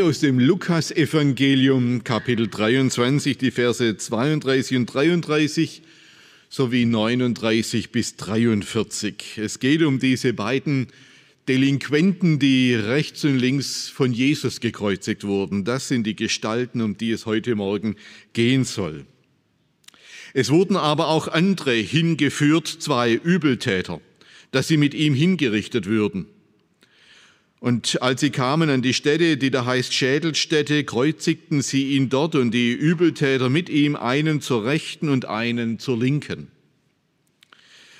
Lese aus dem Lukas-Evangelium, Kapitel 23, die Verse 32 und 33 sowie 39 bis 43. Es geht um diese beiden Delinquenten, die rechts und links von Jesus gekreuzigt wurden. Das sind die Gestalten, um die es heute Morgen gehen soll. Es wurden aber auch andere hingeführt, zwei Übeltäter, dass sie mit ihm hingerichtet würden. Und als sie kamen an die Stätte, die da heißt Schädelstätte, kreuzigten sie ihn dort und die Übeltäter mit ihm, einen zur Rechten und einen zur Linken.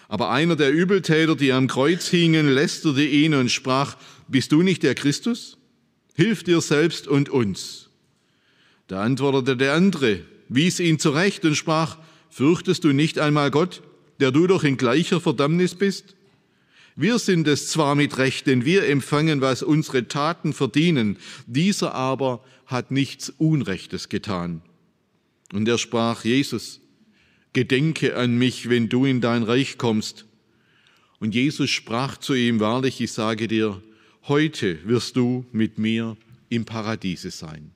Aber einer der Übeltäter, die am Kreuz hingen, lästerte ihn und sprach, bist du nicht der Christus? Hilf dir selbst und uns. Da antwortete der andere, wies ihn zurecht und sprach, fürchtest du nicht einmal Gott, der du doch in gleicher Verdammnis bist? Wir sind es zwar mit Recht, denn wir empfangen, was unsere Taten verdienen, dieser aber hat nichts Unrechtes getan. Und er sprach, Jesus, gedenke an mich, wenn du in dein Reich kommst. Und Jesus sprach zu ihm, wahrlich, ich sage dir, heute wirst du mit mir im Paradiese sein.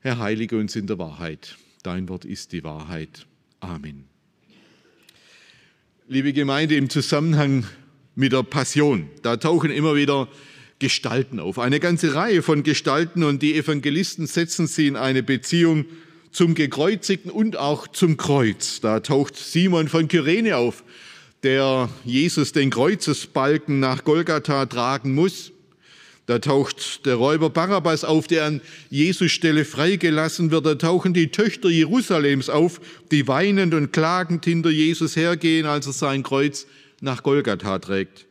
Herr, heilige uns in der Wahrheit. Dein Wort ist die Wahrheit. Amen. Liebe Gemeinde, im Zusammenhang mit der Passion. Da tauchen immer wieder Gestalten auf, eine ganze Reihe von Gestalten und die Evangelisten setzen sie in eine Beziehung zum Gekreuzigten und auch zum Kreuz. Da taucht Simon von Kyrene auf, der Jesus den Kreuzesbalken nach Golgatha tragen muss. Da taucht der Räuber Barabbas auf, der an Jesus Stelle freigelassen wird. Da tauchen die Töchter Jerusalems auf, die weinend und klagend hinter Jesus hergehen, als er sein Kreuz nach Golgatha trägt.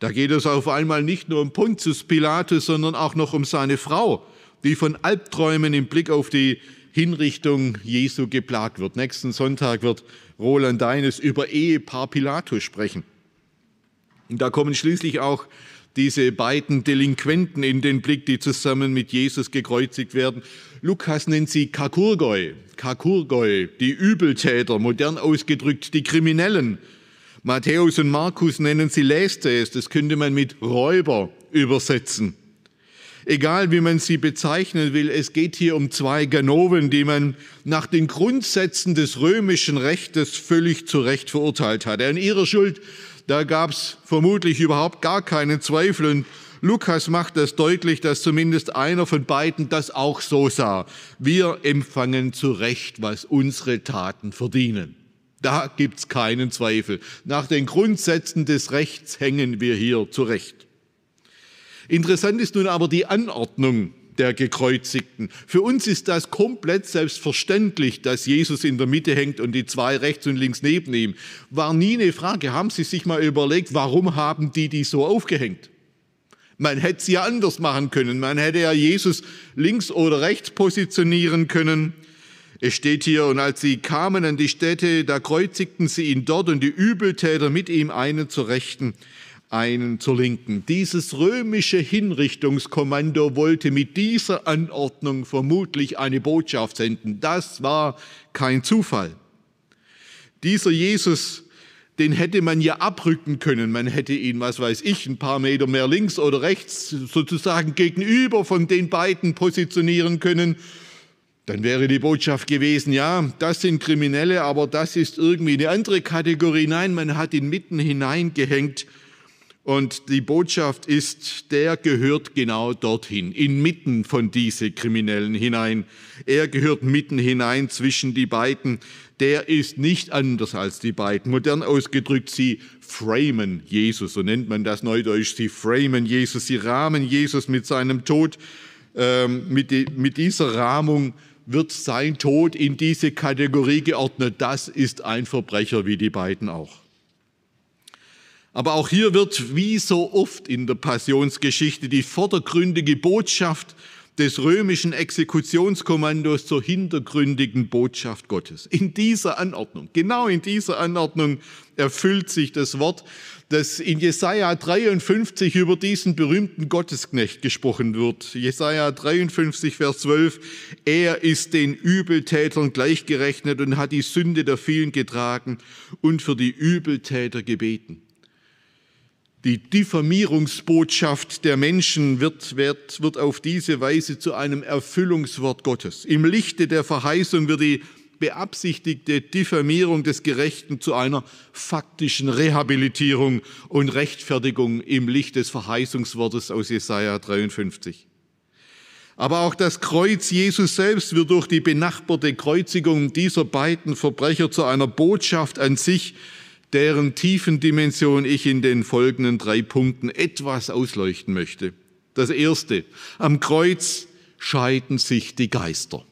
Da geht es auf einmal nicht nur um Pontius Pilatus, sondern auch noch um seine Frau, die von Albträumen im Blick auf die Hinrichtung Jesu geplagt wird. Nächsten Sonntag wird Roland Deines über Ehepaar Pilatus sprechen. Und da kommen schließlich auch diese beiden Delinquenten in den Blick, die zusammen mit Jesus gekreuzigt werden. Lukas nennt sie Kakurgoi, Kakurgoi, die Übeltäter, modern ausgedrückt die Kriminellen. Matthäus und Markus nennen sie Lästes, das könnte man mit Räuber übersetzen. Egal wie man sie bezeichnen will, es geht hier um zwei Ganoven, die man nach den Grundsätzen des römischen Rechtes völlig zu Recht verurteilt hat. An ihrer Schuld, da gab es vermutlich überhaupt gar keinen Zweifel. Und Lukas macht das deutlich, dass zumindest einer von beiden das auch so sah. Wir empfangen zu Recht, was unsere Taten verdienen. Da gibt's keinen Zweifel. Nach den Grundsätzen des Rechts hängen wir hier zurecht. Interessant ist nun aber die Anordnung der Gekreuzigten. Für uns ist das komplett selbstverständlich, dass Jesus in der Mitte hängt und die zwei rechts und links neben ihm. War nie eine Frage. Haben Sie sich mal überlegt, warum haben die die so aufgehängt? Man hätte es ja anders machen können. Man hätte ja Jesus links oder rechts positionieren können. Es steht hier, und als sie kamen an die Stätte, da kreuzigten sie ihn dort und die Übeltäter mit ihm einen zur Rechten, einen zur Linken. Dieses römische Hinrichtungskommando wollte mit dieser Anordnung vermutlich eine Botschaft senden. Das war kein Zufall. Dieser Jesus, den hätte man ja abrücken können. Man hätte ihn, was weiß ich, ein paar Meter mehr links oder rechts sozusagen gegenüber von den beiden positionieren können dann wäre die Botschaft gewesen, ja, das sind Kriminelle, aber das ist irgendwie eine andere Kategorie. Nein, man hat ihn mitten hineingehängt und die Botschaft ist, der gehört genau dorthin, inmitten von diese Kriminellen hinein. Er gehört mitten hinein zwischen die beiden. Der ist nicht anders als die beiden. Modern ausgedrückt, sie framen Jesus, so nennt man das neudeutsch. Sie framen Jesus, sie rahmen Jesus mit seinem Tod, ähm, mit, die, mit dieser Rahmung wird sein Tod in diese Kategorie geordnet. Das ist ein Verbrecher wie die beiden auch. Aber auch hier wird, wie so oft in der Passionsgeschichte, die vordergründige Botschaft des römischen Exekutionskommandos zur hintergründigen Botschaft Gottes. In dieser Anordnung, genau in dieser Anordnung erfüllt sich das Wort, das in Jesaja 53 über diesen berühmten Gottesknecht gesprochen wird. Jesaja 53, Vers 12. Er ist den Übeltätern gleichgerechnet und hat die Sünde der vielen getragen und für die Übeltäter gebeten. Die Diffamierungsbotschaft der Menschen wird, wird, wird auf diese Weise zu einem Erfüllungswort Gottes. Im Lichte der Verheißung wird die beabsichtigte Diffamierung des Gerechten zu einer faktischen Rehabilitierung und Rechtfertigung im Licht des Verheißungswortes aus Jesaja 53. Aber auch das Kreuz Jesus selbst wird durch die benachbarte Kreuzigung dieser beiden Verbrecher zu einer Botschaft an sich, deren tiefen Dimension ich in den folgenden drei Punkten etwas ausleuchten möchte. Das erste, am Kreuz scheiden sich die Geister.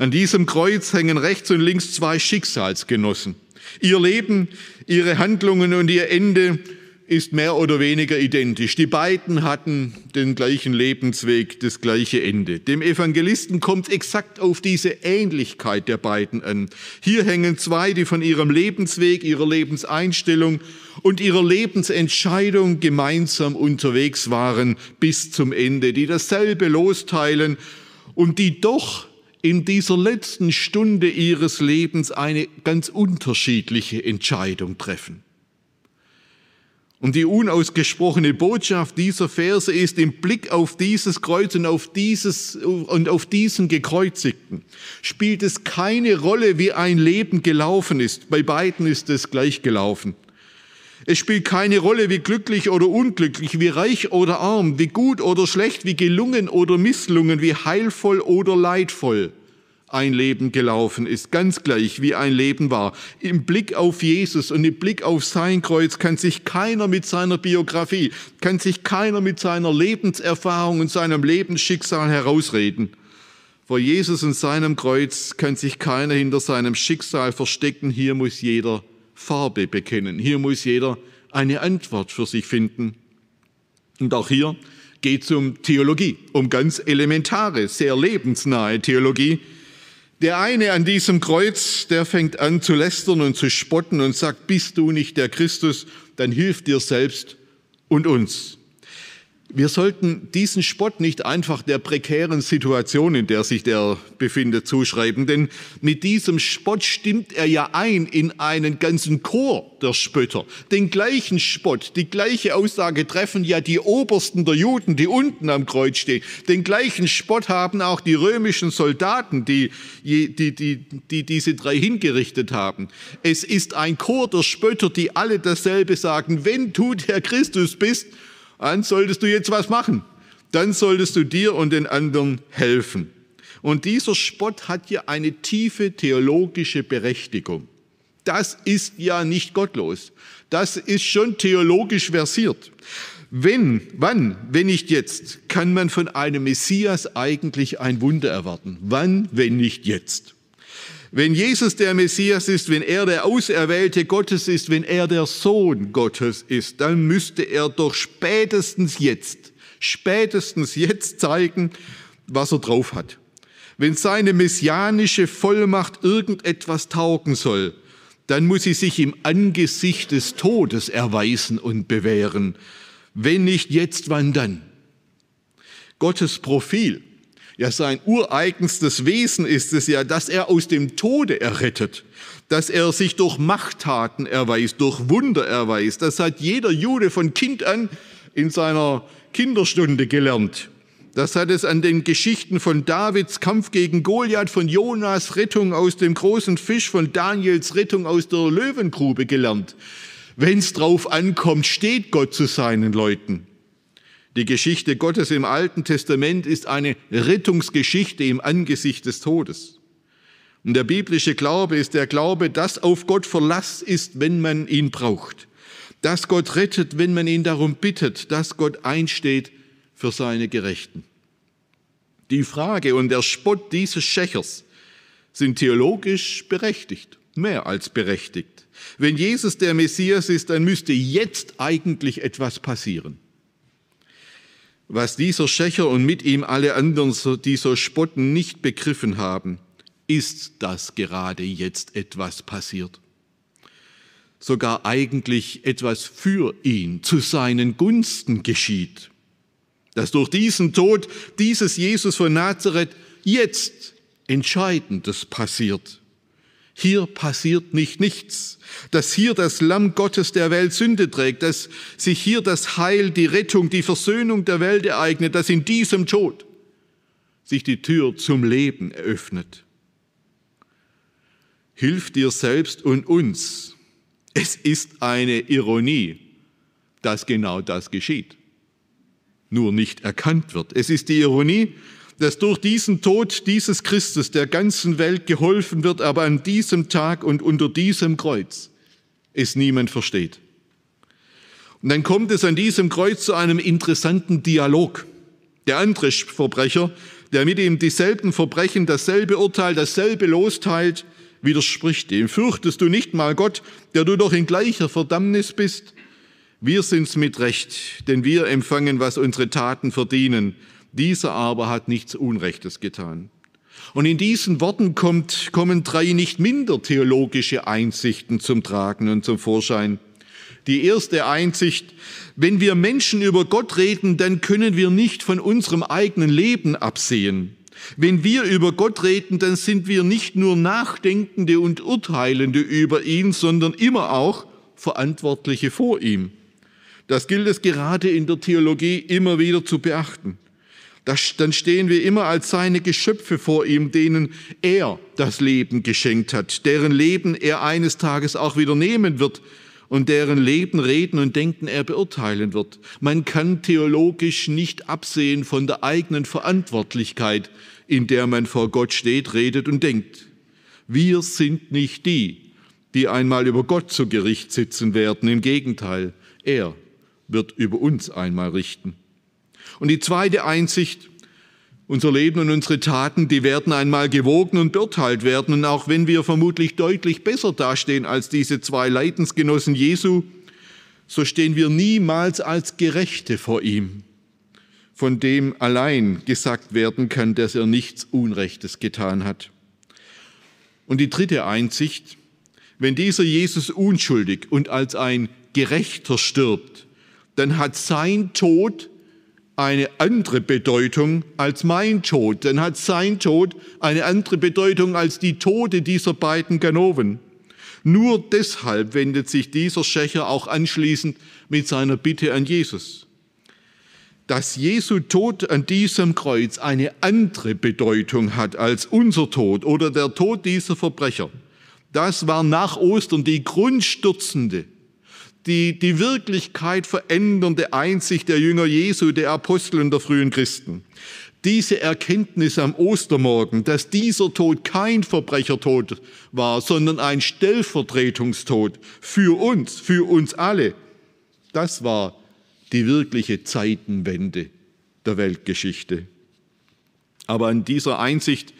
An diesem Kreuz hängen rechts und links zwei Schicksalsgenossen. Ihr Leben, ihre Handlungen und ihr Ende ist mehr oder weniger identisch. Die beiden hatten den gleichen Lebensweg, das gleiche Ende. Dem Evangelisten kommt exakt auf diese Ähnlichkeit der beiden an. Hier hängen zwei, die von ihrem Lebensweg, ihrer Lebenseinstellung und ihrer Lebensentscheidung gemeinsam unterwegs waren bis zum Ende, die dasselbe losteilen und die doch in dieser letzten Stunde ihres Lebens eine ganz unterschiedliche Entscheidung treffen. Und die unausgesprochene Botschaft dieser Verse ist im Blick auf dieses Kreuz und auf, dieses, und auf diesen Gekreuzigten spielt es keine Rolle, wie ein Leben gelaufen ist. Bei beiden ist es gleich gelaufen. Es spielt keine Rolle, wie glücklich oder unglücklich, wie reich oder arm, wie gut oder schlecht, wie gelungen oder misslungen, wie heilvoll oder leidvoll ein Leben gelaufen ist, ganz gleich wie ein Leben war. Im Blick auf Jesus und im Blick auf sein Kreuz kann sich keiner mit seiner Biografie, kann sich keiner mit seiner Lebenserfahrung und seinem Lebensschicksal herausreden. Vor Jesus und seinem Kreuz kann sich keiner hinter seinem Schicksal verstecken. Hier muss jeder Farbe bekennen. Hier muss jeder eine Antwort für sich finden. Und auch hier geht es um Theologie, um ganz elementare, sehr lebensnahe Theologie. Der eine an diesem Kreuz, der fängt an zu lästern und zu spotten und sagt, bist du nicht der Christus, dann hilf dir selbst und uns. Wir sollten diesen Spott nicht einfach der prekären Situation, in der sich der befindet, zuschreiben, denn mit diesem Spott stimmt er ja ein in einen ganzen Chor der Spötter. Den gleichen Spott, die gleiche Aussage treffen ja die Obersten der Juden, die unten am Kreuz stehen. Den gleichen Spott haben auch die römischen Soldaten, die, die, die, die diese drei hingerichtet haben. Es ist ein Chor der Spötter, die alle dasselbe sagen, wenn du der Christus bist, dann solltest du jetzt was machen. Dann solltest du dir und den anderen helfen. Und dieser Spott hat ja eine tiefe theologische Berechtigung. Das ist ja nicht gottlos. Das ist schon theologisch versiert. Wenn, wann, wenn nicht jetzt, kann man von einem Messias eigentlich ein Wunder erwarten? Wann, wenn nicht jetzt? Wenn Jesus der Messias ist, wenn er der Auserwählte Gottes ist, wenn er der Sohn Gottes ist, dann müsste er doch spätestens jetzt, spätestens jetzt zeigen, was er drauf hat. Wenn seine messianische Vollmacht irgendetwas taugen soll, dann muss sie sich im Angesicht des Todes erweisen und bewähren. Wenn nicht jetzt, wann dann? Gottes Profil ja, sein ureigenstes Wesen ist es ja, dass er aus dem Tode errettet, dass er sich durch Machttaten erweist, durch Wunder erweist. Das hat jeder Jude von Kind an in seiner Kinderstunde gelernt. Das hat es an den Geschichten von Davids Kampf gegen Goliath, von Jonas Rettung aus dem großen Fisch, von Daniels Rettung aus der Löwengrube gelernt. Wenn es drauf ankommt, steht Gott zu seinen Leuten. Die Geschichte Gottes im Alten Testament ist eine Rettungsgeschichte im Angesicht des Todes. Und der biblische Glaube ist der Glaube, dass auf Gott Verlass ist, wenn man ihn braucht. Dass Gott rettet, wenn man ihn darum bittet, dass Gott einsteht für seine Gerechten. Die Frage und der Spott dieses Schächers sind theologisch berechtigt, mehr als berechtigt. Wenn Jesus der Messias ist, dann müsste jetzt eigentlich etwas passieren. Was dieser Schächer und mit ihm alle anderen, die so spotten, nicht begriffen haben, ist, dass gerade jetzt etwas passiert. Sogar eigentlich etwas für ihn zu seinen Gunsten geschieht. Dass durch diesen Tod dieses Jesus von Nazareth jetzt Entscheidendes passiert. Hier passiert nicht nichts, dass hier das Lamm Gottes der Welt Sünde trägt, dass sich hier das Heil, die Rettung, die Versöhnung der Welt ereignet, dass in diesem Tod sich die Tür zum Leben eröffnet. Hilf dir selbst und uns. Es ist eine Ironie, dass genau das geschieht, nur nicht erkannt wird. Es ist die Ironie, dass durch diesen Tod dieses Christus der ganzen Welt geholfen wird, aber an diesem Tag und unter diesem Kreuz es niemand versteht. Und dann kommt es an diesem Kreuz zu einem interessanten Dialog. Der andere Verbrecher, der mit ihm dieselben Verbrechen, dasselbe Urteil, dasselbe losteilt, widerspricht ihm. Fürchtest du nicht mal Gott, der du doch in gleicher Verdammnis bist? Wir sind's mit Recht, denn wir empfangen, was unsere Taten verdienen. Dieser aber hat nichts Unrechtes getan. Und in diesen Worten kommt, kommen drei nicht minder theologische Einsichten zum Tragen und zum Vorschein. Die erste Einsicht, wenn wir Menschen über Gott reden, dann können wir nicht von unserem eigenen Leben absehen. Wenn wir über Gott reden, dann sind wir nicht nur Nachdenkende und Urteilende über ihn, sondern immer auch Verantwortliche vor ihm. Das gilt es gerade in der Theologie immer wieder zu beachten dann stehen wir immer als seine Geschöpfe vor ihm, denen er das Leben geschenkt hat, deren Leben er eines Tages auch wieder nehmen wird und deren Leben, Reden und Denken er beurteilen wird. Man kann theologisch nicht absehen von der eigenen Verantwortlichkeit, in der man vor Gott steht, redet und denkt. Wir sind nicht die, die einmal über Gott zu Gericht sitzen werden. Im Gegenteil, er wird über uns einmal richten. Und die zweite Einsicht, unser Leben und unsere Taten, die werden einmal gewogen und beurteilt werden. Und auch wenn wir vermutlich deutlich besser dastehen als diese zwei Leidensgenossen Jesu, so stehen wir niemals als Gerechte vor ihm, von dem allein gesagt werden kann, dass er nichts Unrechtes getan hat. Und die dritte Einsicht, wenn dieser Jesus unschuldig und als ein Gerechter stirbt, dann hat sein Tod eine andere Bedeutung als mein Tod. Dann hat sein Tod eine andere Bedeutung als die Tode dieser beiden Ganoven. Nur deshalb wendet sich dieser Schächer auch anschließend mit seiner Bitte an Jesus. Dass Jesu Tod an diesem Kreuz eine andere Bedeutung hat als unser Tod oder der Tod dieser Verbrecher, das war nach Ostern die grundstürzende die, die Wirklichkeit verändernde Einsicht der Jünger Jesu, der Apostel und der frühen Christen. Diese Erkenntnis am Ostermorgen, dass dieser Tod kein Verbrechertod war, sondern ein Stellvertretungstod für uns, für uns alle, das war die wirkliche Zeitenwende der Weltgeschichte. Aber an dieser Einsicht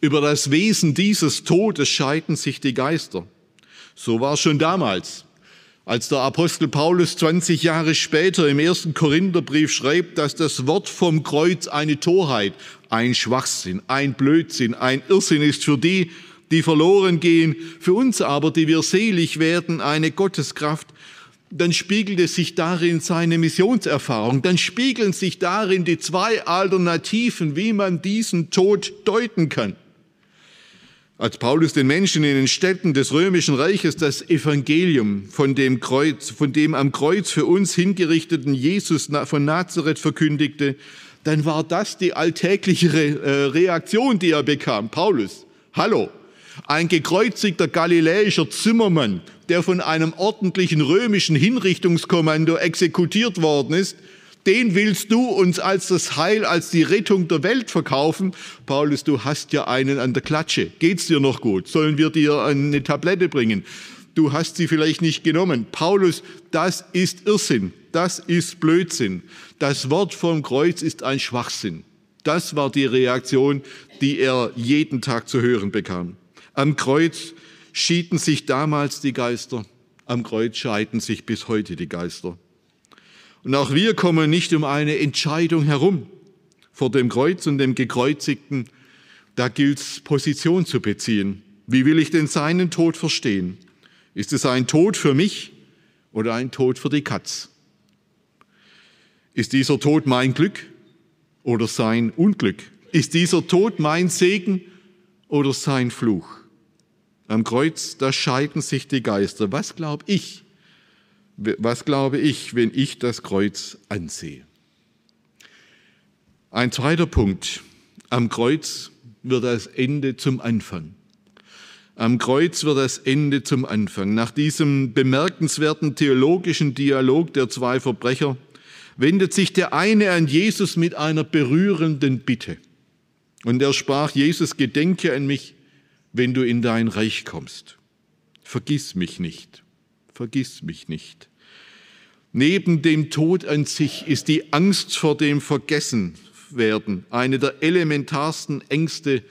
über das Wesen dieses Todes scheiden sich die Geister. So war es schon damals. Als der Apostel Paulus 20 Jahre später im ersten Korintherbrief schreibt, dass das Wort vom Kreuz eine Torheit, ein Schwachsinn, ein Blödsinn, ein Irrsinn ist für die, die verloren gehen, für uns aber, die wir selig werden, eine Gotteskraft, dann spiegelt es sich darin seine Missionserfahrung, dann spiegeln sich darin die zwei Alternativen, wie man diesen Tod deuten kann. Als Paulus den Menschen in den Städten des römischen Reiches das Evangelium von dem Kreuz, von dem am Kreuz für uns hingerichteten Jesus von Nazareth verkündigte, dann war das die alltägliche äh, Reaktion, die er bekam. Paulus, hallo, ein gekreuzigter galiläischer Zimmermann, der von einem ordentlichen römischen Hinrichtungskommando exekutiert worden ist, den willst du uns als das Heil, als die Rettung der Welt verkaufen. Paulus, du hast ja einen an der Klatsche. Geht's dir noch gut? Sollen wir dir eine Tablette bringen? Du hast sie vielleicht nicht genommen. Paulus, das ist Irrsinn. Das ist Blödsinn. Das Wort vom Kreuz ist ein Schwachsinn. Das war die Reaktion, die er jeden Tag zu hören bekam. Am Kreuz schieden sich damals die Geister. Am Kreuz scheiden sich bis heute die Geister. Und auch wir kommen nicht um eine Entscheidung herum. Vor dem Kreuz und dem Gekreuzigten, da gilt es, Position zu beziehen. Wie will ich denn seinen Tod verstehen? Ist es ein Tod für mich oder ein Tod für die Katz? Ist dieser Tod mein Glück oder sein Unglück? Ist dieser Tod mein Segen oder sein Fluch? Am Kreuz, da scheiden sich die Geister. Was glaube ich? Was glaube ich, wenn ich das Kreuz ansehe? Ein zweiter Punkt. Am Kreuz wird das Ende zum Anfang. Am Kreuz wird das Ende zum Anfang. Nach diesem bemerkenswerten theologischen Dialog der zwei Verbrecher wendet sich der eine an Jesus mit einer berührenden Bitte. Und er sprach, Jesus, gedenke an mich, wenn du in dein Reich kommst. Vergiss mich nicht, vergiss mich nicht. Neben dem Tod an sich ist die Angst vor dem Vergessenwerden eine der elementarsten Ängste,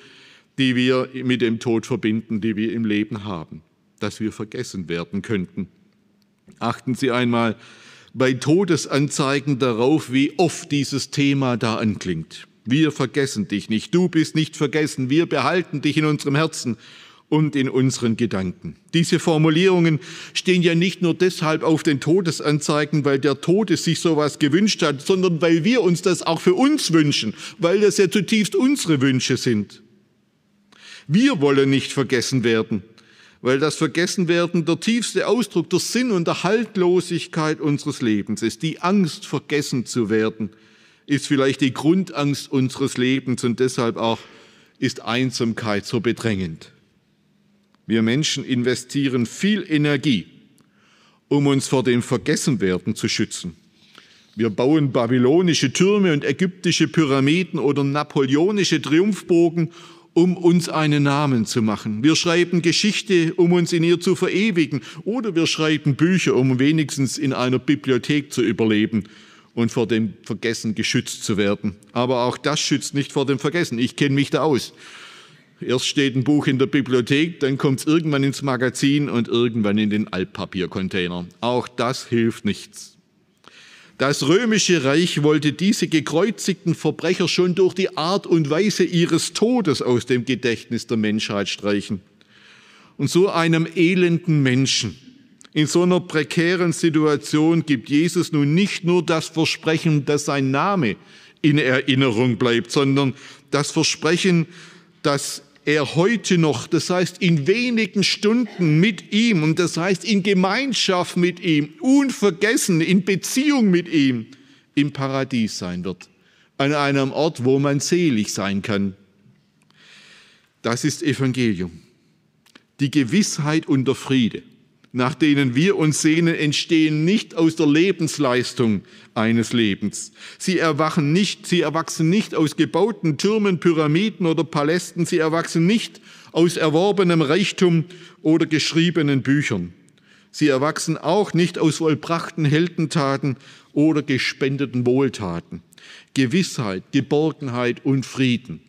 die wir mit dem Tod verbinden, die wir im Leben haben, dass wir vergessen werden könnten. Achten Sie einmal bei Todesanzeigen darauf, wie oft dieses Thema da anklingt. Wir vergessen dich nicht, du bist nicht vergessen, wir behalten dich in unserem Herzen und in unseren Gedanken. Diese Formulierungen stehen ja nicht nur deshalb auf den Todesanzeigen, weil der Tode sich sowas gewünscht hat, sondern weil wir uns das auch für uns wünschen, weil das ja zutiefst unsere Wünsche sind. Wir wollen nicht vergessen werden weil das Vergessenwerden der tiefste Ausdruck der Sinn und der Haltlosigkeit unseres Lebens ist. Die Angst, vergessen zu werden, ist vielleicht die Grundangst unseres Lebens und deshalb auch ist Einsamkeit so bedrängend. Wir Menschen investieren viel Energie, um uns vor dem Vergessenwerden zu schützen. Wir bauen babylonische Türme und ägyptische Pyramiden oder napoleonische Triumphbogen, um uns einen Namen zu machen. Wir schreiben Geschichte, um uns in ihr zu verewigen. Oder wir schreiben Bücher, um wenigstens in einer Bibliothek zu überleben und vor dem Vergessen geschützt zu werden. Aber auch das schützt nicht vor dem Vergessen. Ich kenne mich da aus. Erst steht ein Buch in der Bibliothek, dann kommt es irgendwann ins Magazin und irgendwann in den Altpapiercontainer. Auch das hilft nichts. Das römische Reich wollte diese gekreuzigten Verbrecher schon durch die Art und Weise ihres Todes aus dem Gedächtnis der Menschheit streichen. Und so einem elenden Menschen, in so einer prekären Situation gibt Jesus nun nicht nur das Versprechen, dass sein Name in Erinnerung bleibt, sondern das Versprechen, dass er heute noch, das heißt in wenigen Stunden mit ihm und das heißt in Gemeinschaft mit ihm, unvergessen, in Beziehung mit ihm, im Paradies sein wird. An einem Ort, wo man selig sein kann. Das ist Evangelium. Die Gewissheit und der Friede nach denen wir uns sehnen, entstehen nicht aus der Lebensleistung eines Lebens. Sie erwachen nicht, sie erwachsen nicht aus gebauten Türmen, Pyramiden oder Palästen, sie erwachsen nicht aus erworbenem Reichtum oder geschriebenen Büchern. Sie erwachsen auch nicht aus vollbrachten Heldentaten oder gespendeten Wohltaten. Gewissheit, Geborgenheit und Frieden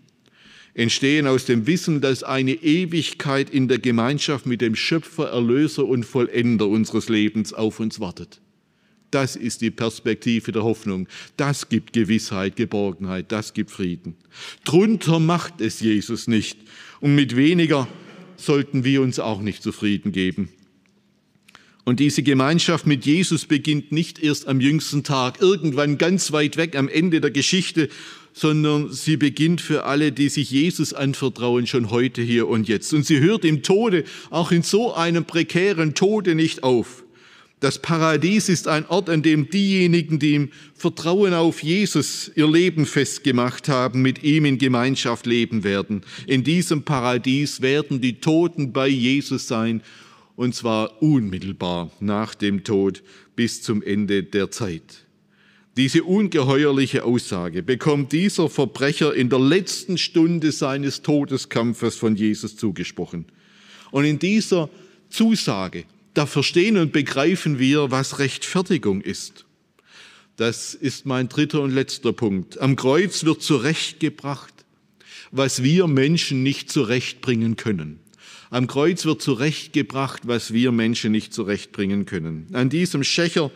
entstehen aus dem Wissen, dass eine Ewigkeit in der Gemeinschaft mit dem Schöpfer, Erlöser und Vollender unseres Lebens auf uns wartet. Das ist die Perspektive der Hoffnung. Das gibt Gewissheit, Geborgenheit, das gibt Frieden. Drunter macht es Jesus nicht. Und mit weniger sollten wir uns auch nicht zufrieden geben. Und diese Gemeinschaft mit Jesus beginnt nicht erst am jüngsten Tag, irgendwann ganz weit weg am Ende der Geschichte, sondern sie beginnt für alle, die sich Jesus anvertrauen, schon heute, hier und jetzt. Und sie hört im Tode, auch in so einem prekären Tode nicht auf. Das Paradies ist ein Ort, an dem diejenigen, die im Vertrauen auf Jesus ihr Leben festgemacht haben, mit ihm in Gemeinschaft leben werden. In diesem Paradies werden die Toten bei Jesus sein, und zwar unmittelbar nach dem Tod bis zum Ende der Zeit. Diese ungeheuerliche Aussage bekommt dieser Verbrecher in der letzten Stunde seines Todeskampfes von Jesus zugesprochen. Und in dieser Zusage, da verstehen und begreifen wir, was Rechtfertigung ist. Das ist mein dritter und letzter Punkt. Am Kreuz wird zurechtgebracht, was wir Menschen nicht zurechtbringen können. Am Kreuz wird zurechtgebracht, was wir Menschen nicht zurechtbringen können. An diesem Schächer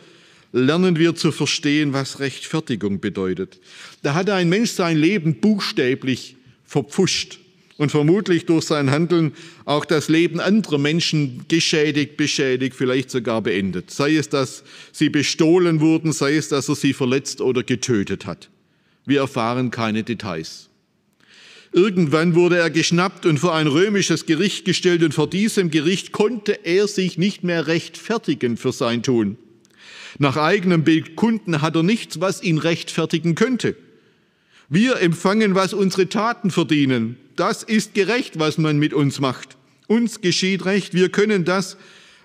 lernen wir zu verstehen, was Rechtfertigung bedeutet. Da hat ein Mensch sein Leben buchstäblich verpfuscht und vermutlich durch sein Handeln auch das Leben anderer Menschen geschädigt, beschädigt, vielleicht sogar beendet. Sei es, dass sie bestohlen wurden, sei es, dass er sie verletzt oder getötet hat. Wir erfahren keine Details. Irgendwann wurde er geschnappt und vor ein römisches Gericht gestellt und vor diesem Gericht konnte er sich nicht mehr rechtfertigen für sein Tun. Nach eigenem Bekunden hat er nichts, was ihn rechtfertigen könnte. Wir empfangen, was unsere Taten verdienen. Das ist gerecht, was man mit uns macht. Uns geschieht Recht. Wir können das,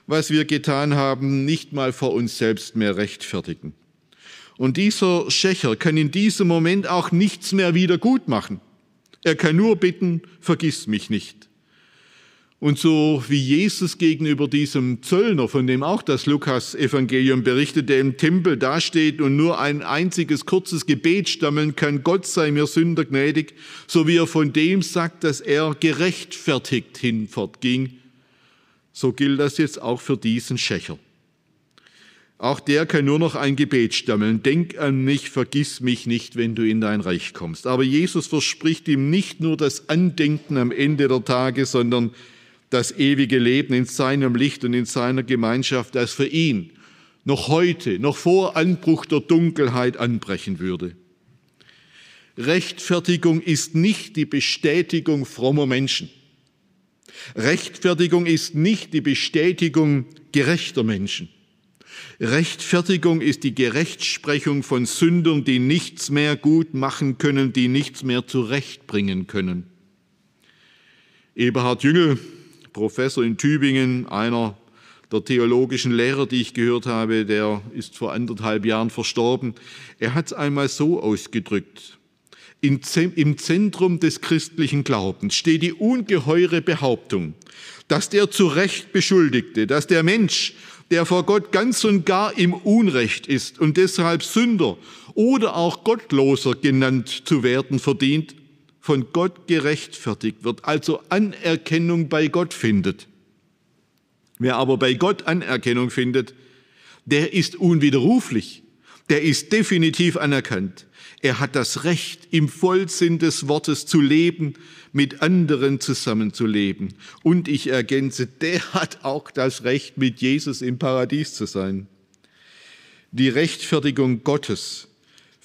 was wir getan haben, nicht mal vor uns selbst mehr rechtfertigen. Und dieser Schächer kann in diesem Moment auch nichts mehr wieder gut machen. Er kann nur bitten, vergiss mich nicht. Und so wie Jesus gegenüber diesem Zöllner, von dem auch das Lukas-Evangelium berichtet, der im Tempel dasteht und nur ein einziges kurzes Gebet stammeln kann, Gott sei mir Sünder gnädig, so wie er von dem sagt, dass er gerechtfertigt hinfortging, so gilt das jetzt auch für diesen Schächer. Auch der kann nur noch ein Gebet stammeln. Denk an mich, vergiss mich nicht, wenn du in dein Reich kommst. Aber Jesus verspricht ihm nicht nur das Andenken am Ende der Tage, sondern das ewige Leben in seinem Licht und in seiner Gemeinschaft, das für ihn noch heute, noch vor Anbruch der Dunkelheit anbrechen würde. Rechtfertigung ist nicht die Bestätigung frommer Menschen. Rechtfertigung ist nicht die Bestätigung gerechter Menschen. Rechtfertigung ist die Gerechtsprechung von Sündern, die nichts mehr gut machen können, die nichts mehr zurechtbringen können. Eberhard Jüngel, Professor in Tübingen, einer der theologischen Lehrer, die ich gehört habe, der ist vor anderthalb Jahren verstorben. Er hat es einmal so ausgedrückt. Im Zentrum des christlichen Glaubens steht die ungeheure Behauptung, dass der zu Recht Beschuldigte, dass der Mensch der vor Gott ganz und gar im Unrecht ist und deshalb Sünder oder auch Gottloser genannt zu werden verdient, von Gott gerechtfertigt wird, also Anerkennung bei Gott findet. Wer aber bei Gott Anerkennung findet, der ist unwiderruflich, der ist definitiv anerkannt. Er hat das Recht, im Vollsinn des Wortes zu leben, mit anderen zusammenzuleben. Und ich ergänze, der hat auch das Recht, mit Jesus im Paradies zu sein. Die Rechtfertigung Gottes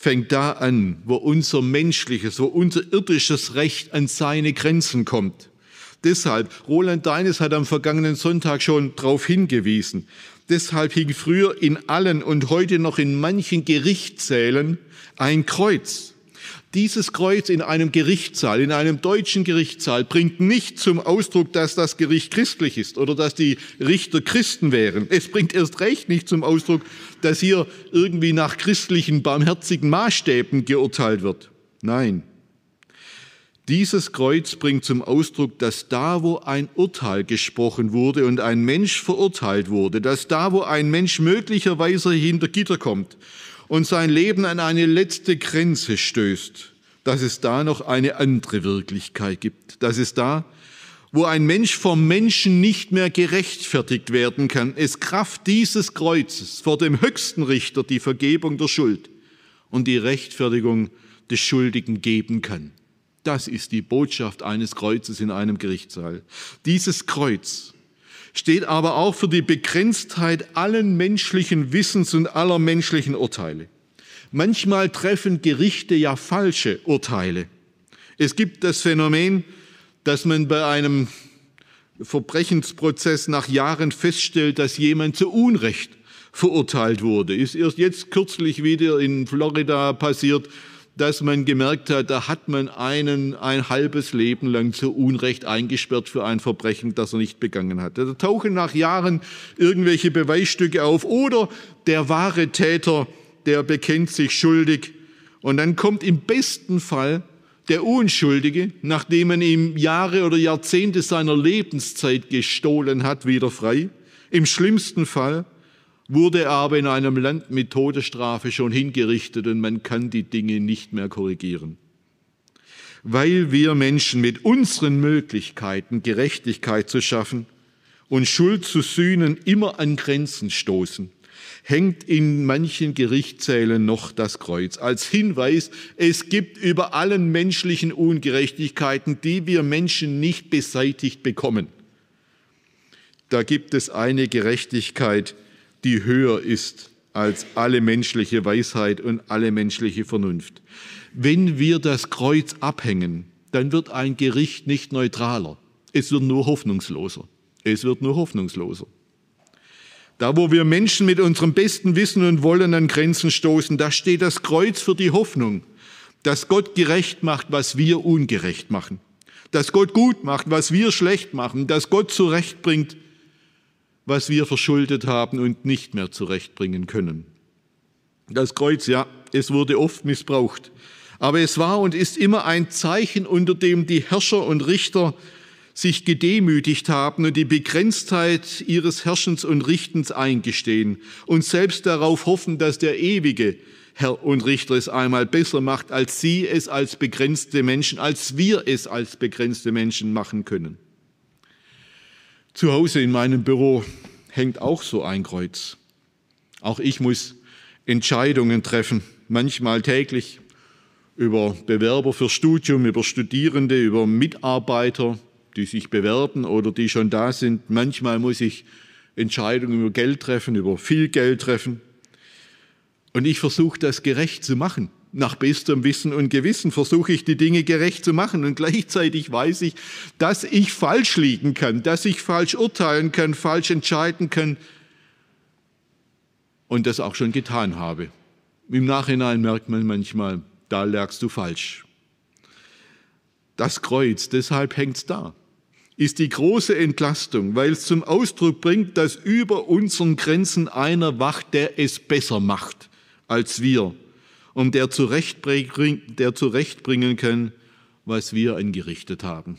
fängt da an, wo unser menschliches, wo unser irdisches Recht an seine Grenzen kommt. Deshalb, Roland Deines hat am vergangenen Sonntag schon darauf hingewiesen, deshalb hing früher in allen und heute noch in manchen Gerichtssälen ein Kreuz. Dieses Kreuz in einem Gerichtssaal, in einem deutschen Gerichtssaal, bringt nicht zum Ausdruck, dass das Gericht christlich ist oder dass die Richter Christen wären. Es bringt erst recht nicht zum Ausdruck, dass hier irgendwie nach christlichen, barmherzigen Maßstäben geurteilt wird. Nein. Dieses Kreuz bringt zum Ausdruck, dass da, wo ein Urteil gesprochen wurde und ein Mensch verurteilt wurde, dass da, wo ein Mensch möglicherweise hinter Gitter kommt und sein Leben an eine letzte Grenze stößt, dass es da noch eine andere Wirklichkeit gibt. Dass es da, wo ein Mensch vom Menschen nicht mehr gerechtfertigt werden kann, es Kraft dieses Kreuzes vor dem höchsten Richter die Vergebung der Schuld und die Rechtfertigung des Schuldigen geben kann. Das ist die Botschaft eines Kreuzes in einem Gerichtssaal. Dieses Kreuz steht aber auch für die Begrenztheit allen menschlichen Wissens und aller menschlichen Urteile. Manchmal treffen Gerichte ja falsche Urteile. Es gibt das Phänomen, dass man bei einem Verbrechensprozess nach Jahren feststellt, dass jemand zu Unrecht verurteilt wurde. Ist erst jetzt kürzlich wieder in Florida passiert, dass man gemerkt hat, da hat man einen ein halbes Leben lang zu Unrecht eingesperrt für ein Verbrechen, das er nicht begangen hat. Da tauchen nach Jahren irgendwelche Beweisstücke auf oder der wahre Täter, der bekennt sich schuldig und dann kommt im besten Fall der Unschuldige, nachdem man ihm Jahre oder Jahrzehnte seiner Lebenszeit gestohlen hat, wieder frei. Im schlimmsten Fall wurde er aber in einem Land mit Todesstrafe schon hingerichtet und man kann die Dinge nicht mehr korrigieren. Weil wir Menschen mit unseren Möglichkeiten, Gerechtigkeit zu schaffen und Schuld zu sühnen, immer an Grenzen stoßen. hängt in manchen Gerichtssälen noch das Kreuz als Hinweis, es gibt über allen menschlichen Ungerechtigkeiten, die wir Menschen nicht beseitigt bekommen. Da gibt es eine Gerechtigkeit, die höher ist als alle menschliche Weisheit und alle menschliche Vernunft. Wenn wir das Kreuz abhängen, dann wird ein Gericht nicht neutraler. Es wird nur hoffnungsloser. Es wird nur hoffnungsloser. Da, wo wir Menschen mit unserem besten Wissen und Wollen an Grenzen stoßen, da steht das Kreuz für die Hoffnung, dass Gott gerecht macht, was wir ungerecht machen. Dass Gott gut macht, was wir schlecht machen. Dass Gott zurechtbringt, was wir verschuldet haben und nicht mehr zurechtbringen können. Das Kreuz, ja, es wurde oft missbraucht. Aber es war und ist immer ein Zeichen, unter dem die Herrscher und Richter sich gedemütigt haben und die Begrenztheit ihres Herrschens und Richtens eingestehen und selbst darauf hoffen, dass der ewige Herr und Richter es einmal besser macht, als sie es als begrenzte Menschen, als wir es als begrenzte Menschen machen können. Zu Hause in meinem Büro hängt auch so ein Kreuz. Auch ich muss Entscheidungen treffen, manchmal täglich, über Bewerber für Studium, über Studierende, über Mitarbeiter, die sich bewerben oder die schon da sind. Manchmal muss ich Entscheidungen über Geld treffen, über viel Geld treffen. Und ich versuche das gerecht zu machen. Nach bestem Wissen und Gewissen versuche ich die Dinge gerecht zu machen. Und gleichzeitig weiß ich, dass ich falsch liegen kann, dass ich falsch urteilen kann, falsch entscheiden kann und das auch schon getan habe. Im Nachhinein merkt man manchmal, da lagst du falsch. Das Kreuz, deshalb hängt's da, ist die große Entlastung, weil es zum Ausdruck bringt, dass über unseren Grenzen einer wacht, der es besser macht als wir und der zurechtbringen, kann, was wir angerichtet haben.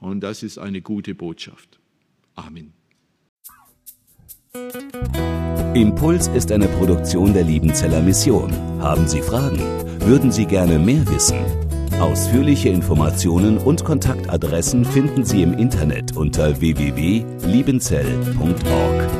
Und das ist eine gute Botschaft. Amen. Impuls ist eine Produktion der Liebenzeller Mission. Haben Sie Fragen? Würden Sie gerne mehr wissen? Ausführliche Informationen und Kontaktadressen finden Sie im Internet unter www.liebenzell.org.